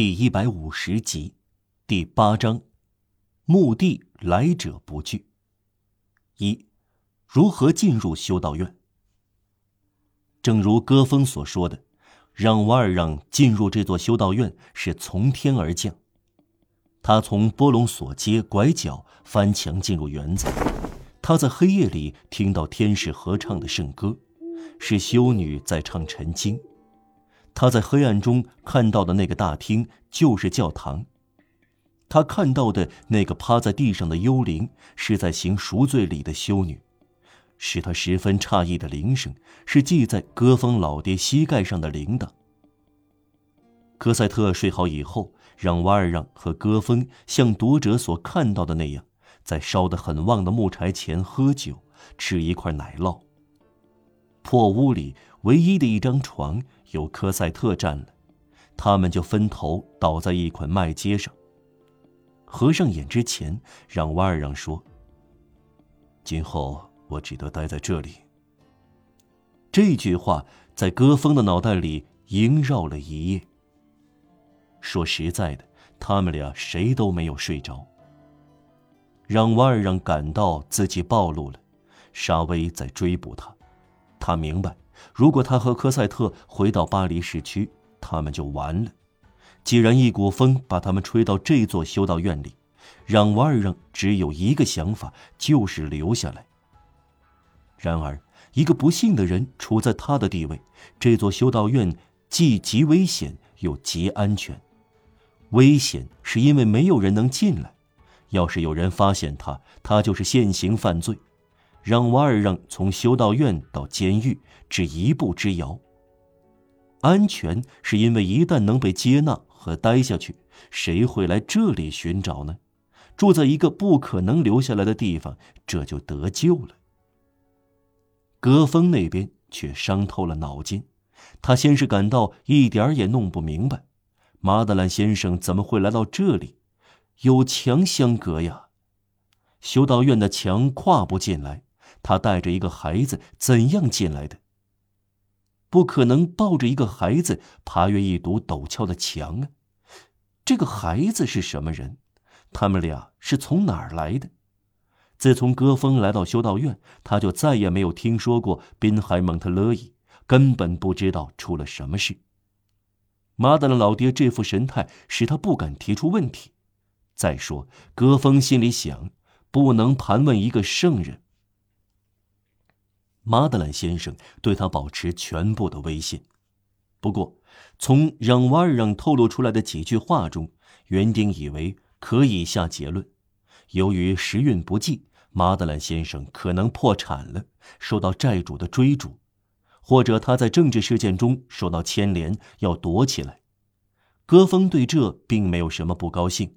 第一百五十集，第八章，墓地来者不拒。一，如何进入修道院？正如歌风所说的，让瓦尔让进入这座修道院是从天而降。他从波隆索街拐角翻墙进入园子，他在黑夜里听到天使合唱的圣歌，是修女在唱晨经。他在黑暗中看到的那个大厅就是教堂。他看到的那个趴在地上的幽灵是在行赎罪礼的修女，使他十分诧异的铃声是系在戈峰老爹膝盖上的铃铛。科赛特睡好以后，让瓦尔让和戈峰像读者所看到的那样，在烧得很旺的木柴前喝酒，吃一块奶酪。破屋里唯一的一张床。由科赛特占了，他们就分头倒在一捆麦秸上。合上眼之前，让瓦尔让说：“今后我只得待在这里。”这句话在戈峰的脑袋里萦绕了一夜。说实在的，他们俩谁都没有睡着。让瓦尔让感到自己暴露了，沙威在追捕他，他明白。如果他和科赛特回到巴黎市区，他们就完了。既然一股风把他们吹到这座修道院里，让瓦尔让只有一个想法，就是留下来。然而，一个不幸的人处在他的地位，这座修道院既极危险又极安全。危险是因为没有人能进来，要是有人发现他，他就是现行犯罪。让瓦尔让从修道院到监狱只一步之遥。安全是因为一旦能被接纳和待下去，谁会来这里寻找呢？住在一个不可能留下来的地方，这就得救了。戈峰那边却伤透了脑筋，他先是感到一点儿也弄不明白，马德兰先生怎么会来到这里？有墙相隔呀，修道院的墙跨不进来。他带着一个孩子怎样进来的？不可能抱着一个孩子爬越一堵陡峭的墙啊！这个孩子是什么人？他们俩是从哪儿来的？自从戈峰来到修道院，他就再也没有听说过滨海蒙特勒伊，根本不知道出了什么事。马德的老爹这副神态使他不敢提出问题。再说，戈峰心里想，不能盘问一个圣人。马德兰先生对他保持全部的威信，不过从让瓦尔让透露出来的几句话中，园丁以为可以下结论：由于时运不济，马德兰先生可能破产了，受到债主的追逐，或者他在政治事件中受到牵连，要躲起来。戈峰对这并没有什么不高兴，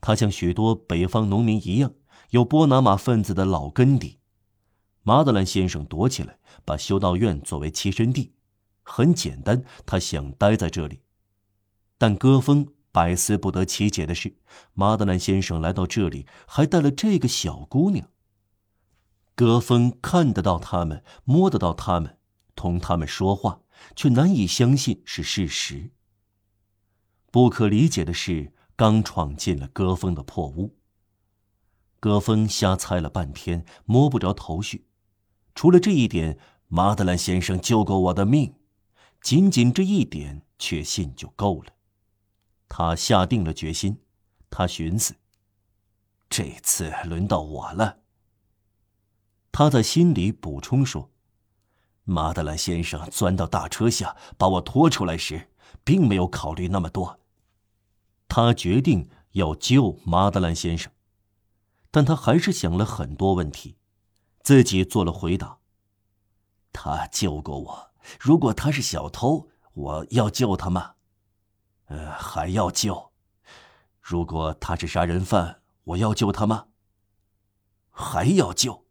他像许多北方农民一样，有波拿马分子的老根底。马德兰先生躲起来，把修道院作为栖身地。很简单，他想待在这里。但戈峰百思不得其解的是，马德兰先生来到这里还带了这个小姑娘。戈峰看得到他们，摸得到他们，同他们说话，却难以相信是事实。不可理解的是，刚闯进了戈峰的破屋。戈峰瞎猜了半天，摸不着头绪。除了这一点，马德兰先生救过我的命，仅仅这一点，确信就够了。他下定了决心，他寻思：这次轮到我了。他在心里补充说：“马德兰先生钻到大车下把我拖出来时，并没有考虑那么多。他决定要救马德兰先生，但他还是想了很多问题。”自己做了回答。他救过我。如果他是小偷，我要救他吗？呃，还要救。如果他是杀人犯，我要救他吗？还要救。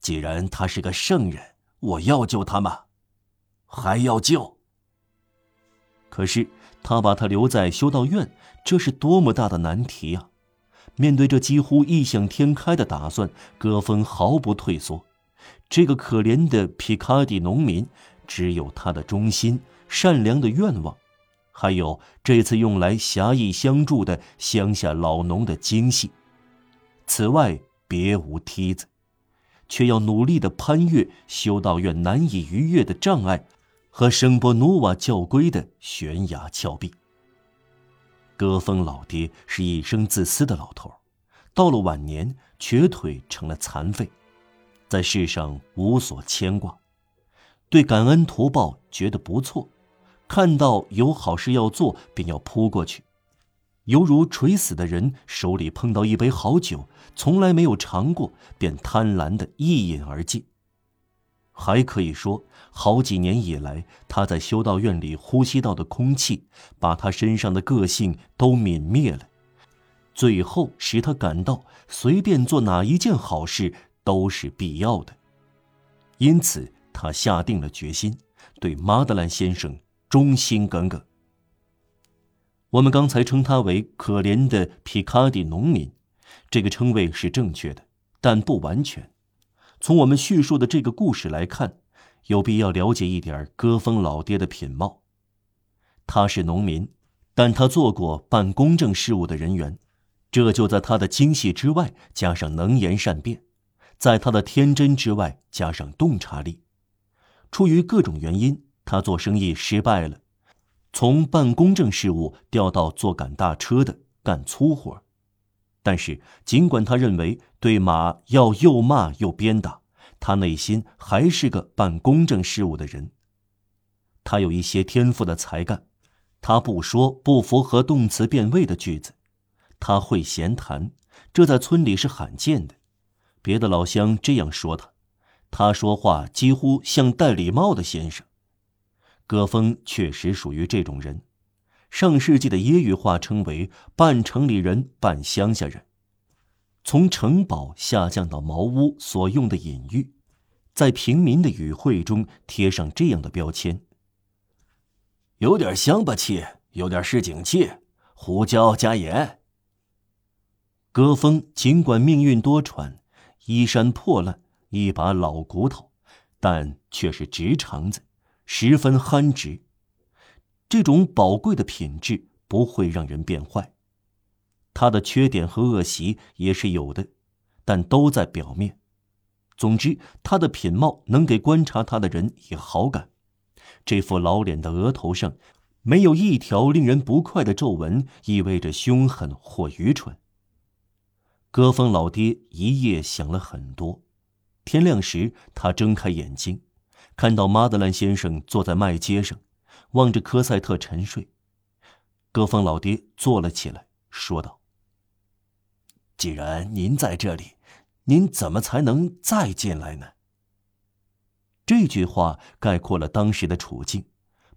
既然他是个圣人，我要救他吗？还要救。可是他把他留在修道院，这是多么大的难题啊！面对这几乎异想天开的打算，戈峰毫不退缩。这个可怜的皮卡迪农民，只有他的忠心、善良的愿望，还有这次用来侠义相助的乡下老农的精细。此外别无梯子，却要努力的攀越修道院难以逾越的障碍，和圣波努瓦教规的悬崖峭壁。戈峰老爹是一生自私的老头，到了晚年瘸腿成了残废，在世上无所牵挂，对感恩图报觉得不错，看到有好事要做便要扑过去，犹如垂死的人手里碰到一杯好酒，从来没有尝过便贪婪的一饮而尽。还可以说，好几年以来，他在修道院里呼吸到的空气，把他身上的个性都泯灭了，最后使他感到随便做哪一件好事都是必要的。因此，他下定了决心，对马德兰先生忠心耿耿。我们刚才称他为可怜的皮卡迪农民，这个称谓是正确的，但不完全。从我们叙述的这个故事来看，有必要了解一点戈峰老爹的品貌。他是农民，但他做过办公证事务的人员，这就在他的精细之外加上能言善辩，在他的天真之外加上洞察力。出于各种原因，他做生意失败了，从办公证事务调到做赶大车的干粗活。但是，尽管他认为对马要又骂又鞭打，他内心还是个办公正事务的人。他有一些天赋的才干，他不说不符合动词变位的句子，他会闲谈，这在村里是罕见的。别的老乡这样说他，他说话几乎像戴礼帽的先生。戈峰确实属于这种人。上世纪的揶揄话称为“半城里人，半乡下人”。从城堡下降到茅屋所用的隐喻，在平民的语汇中贴上这样的标签：有点乡巴气，有点市井气，胡椒加盐。戈峰尽管命运多舛，衣衫破烂，一把老骨头，但却是直肠子，十分憨直。这种宝贵的品质不会让人变坏，他的缺点和恶习也是有的，但都在表面。总之，他的品貌能给观察他的人以好感。这副老脸的额头上没有一条令人不快的皱纹，意味着凶狠或愚蠢。戈峰老爹一夜想了很多，天亮时，他睁开眼睛，看到马德兰先生坐在麦秸上。望着科赛特沉睡，戈峰老爹坐了起来，说道：“既然您在这里，您怎么才能再进来呢？”这句话概括了当时的处境，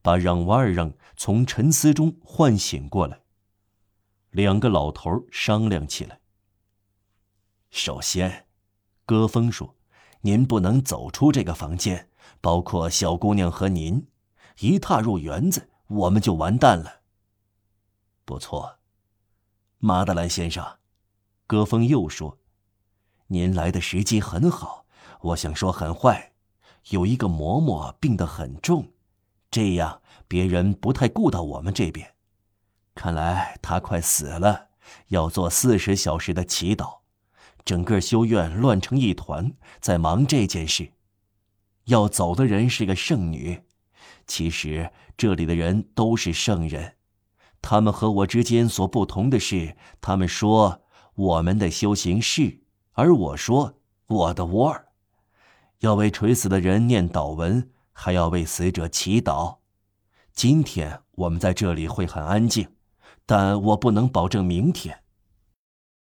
把让瓦尔让从沉思中唤醒过来。两个老头商量起来。首先，戈峰说：“您不能走出这个房间，包括小姑娘和您。”一踏入园子，我们就完蛋了。不错，马德兰先生，戈峰又说：“您来的时机很好。我想说很坏，有一个嬷嬷病得很重，这样别人不太顾到我们这边。看来她快死了，要做四十小时的祈祷。整个修院乱成一团，在忙这件事。要走的人是个圣女。”其实这里的人都是圣人，他们和我之间所不同的是，他们说我们的修行是，而我说我的窝儿，要为垂死的人念祷文，还要为死者祈祷。今天我们在这里会很安静，但我不能保证明天。